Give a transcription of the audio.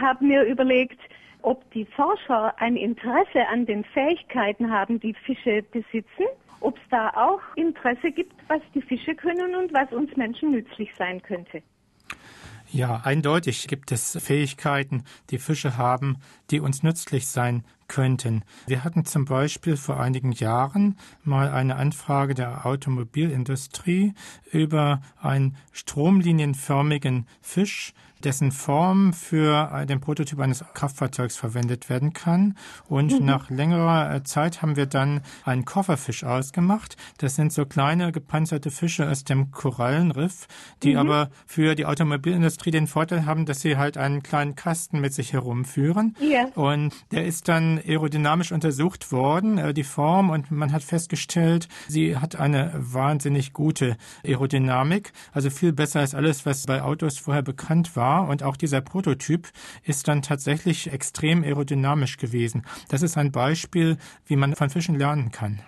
habe mir überlegt, ob die Forscher ein Interesse an den Fähigkeiten haben, die Fische besitzen, ob es da auch Interesse gibt, was die Fische können und was uns Menschen nützlich sein könnte. Ja, eindeutig gibt es Fähigkeiten, die Fische haben, die uns nützlich sein könnten. Wir hatten zum Beispiel vor einigen Jahren mal eine Anfrage der Automobilindustrie über einen stromlinienförmigen Fisch, dessen Form für den Prototyp eines Kraftfahrzeugs verwendet werden kann. Und mhm. nach längerer äh, Zeit haben wir dann einen Kofferfisch ausgemacht. Das sind so kleine gepanzerte Fische aus dem Korallenriff, die mhm. aber für die Automobilindustrie den Vorteil haben, dass sie halt einen kleinen Kasten mit sich herumführen. Ja. Und der ist dann aerodynamisch untersucht worden, äh, die Form, und man hat festgestellt, sie hat eine wahnsinnig gute Aerodynamik, also viel besser als alles, was bei Autos vorher bekannt war. Und auch dieser Prototyp ist dann tatsächlich extrem aerodynamisch gewesen. Das ist ein Beispiel, wie man von Fischen lernen kann.